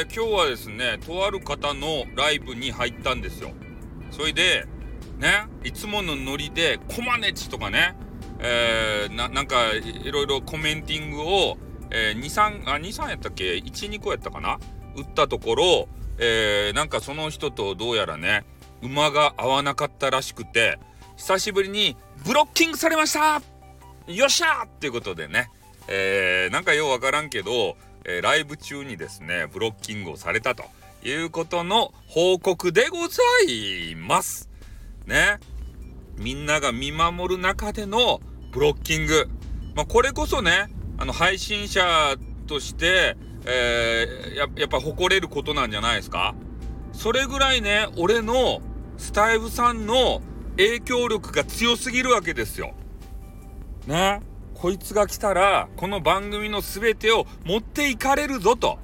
えー、今日はですねとある方のライブに入ったんですよ。それでねいつものノリでコマネチとかねえー、なんかいろいろコメンティングを、えー、23あ23やったっけ？12個やったかな？打ったところ、えー、なんかその人とどうやらね馬が合わなかったらしくて久しぶりにブロッキングされました！よっしゃ！っていうことでね、えー、なんかようわからんけど、え、ライブ中にですねブロッキングをされたということの報告でございますねみんなが見守る中でのブロッキング。まあ、これこそね、あの、配信者として、えー、ややっぱ誇れることなんじゃないですか？それぐらいね、俺のスタイフさんの影響力が強すぎるわけですよ。ね。こいつが来たら、この番組の全てを持っていかれるぞと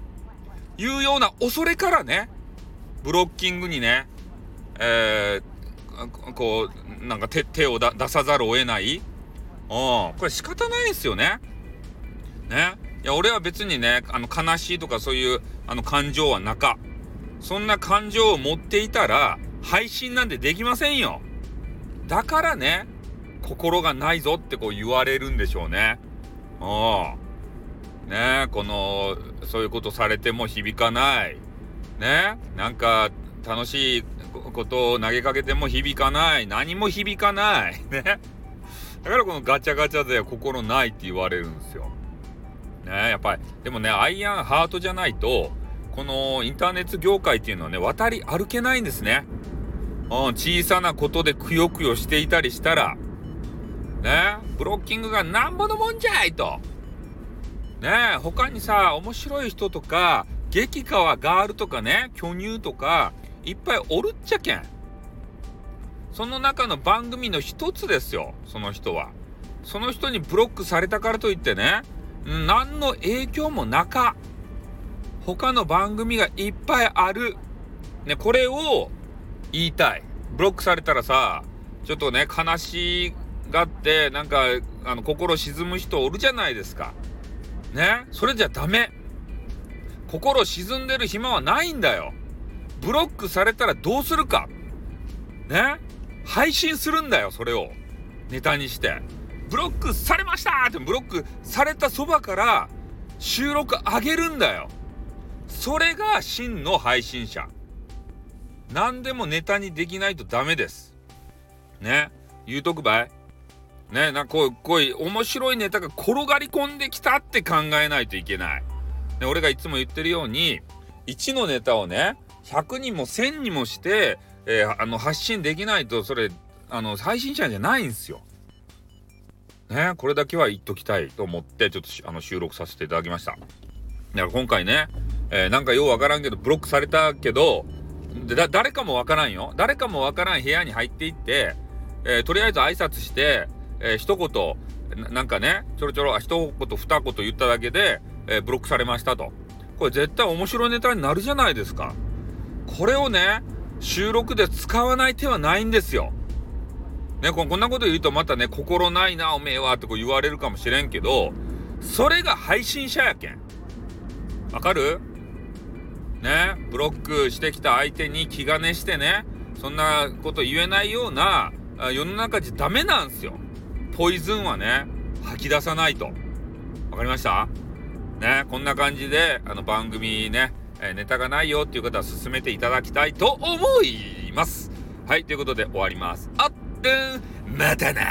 いうような恐れからね、ブロッキングにね、えー、こう、なんか手手を出さざるを得ないこれ仕方ないですよね。ね。いや、俺は別にね、あの、悲しいとかそういう、あの、感情はなか。そんな感情を持っていたら、配信なんてできませんよ。だからね、心がないぞってこう言われるんでしょうね。うん。ねこの、そういうことされても響かない。ねなんか、楽しいことを投げかけても響かない。何も響かない。ね。だからこのガチャガチャで心ないって言われるんですよ。ねやっぱり。でもね、アイアンハートじゃないと、このインターネット業界っていうのはね、渡り歩けないんですね。うん、小さなことでくよくよしていたりしたら、ねブロッキングがなんぼのもんじゃいと。ね他にさ、面白い人とか、激川ガールとかね、巨乳とか、いっぱいおるっちゃけん。その中の番組の一つですよ、その人は。その人にブロックされたからといってね、何の影響もなか。他の番組がいっぱいある。ね、これを言いたい。ブロックされたらさ、ちょっとね、悲しいがって、なんか、あの、心沈む人おるじゃないですか。ね、それじゃダメ。心沈んでる暇はないんだよ。ブロックされたらどうするか。ね？配信するんだよ、それを。ネタにして。ブロックされましたってブロックされたそばから収録上げるんだよ。それが真の配信者。何でもネタにできないとダメです。ね？言うとくばい。ね、なこう、こういう面白いネタが転がり込んできたって考えないといけない。ね、俺がいつも言ってるように、1のネタをね、100人も1000人もして、えー、あの発信できないとそれあの配信者じゃないんですよ。ねこれだけは言っときたいと思ってちょっとあの収録させていただきました。だから今回ね、えー、なんかようわからんけどブロックされたけどで誰かもわからんよ誰かもわからん部屋に入っていって、えー、とりあえず挨拶して、えー、一言なんかねちょろちょろ一言二言言っただけで、えー、ブロックされましたとこれ絶対面白いネタになるじゃないですかこれをね収録で使わない手はないんですよ。ね、こんなこと言うとまたね、心ないな、おめえは、ってこう言われるかもしれんけど、それが配信者やけん。わかる？ね、ブロックしてきた相手に気兼ねしてね、そんなこと言えないような世の中じゃダメなんすよ。ポイズンはね、吐き出さないと。わかりました？ね、こんな感じで、あの番組ね、え、ネタがないよっていう方は進めていただきたいと思います。はい、ということで終わります。あってまたな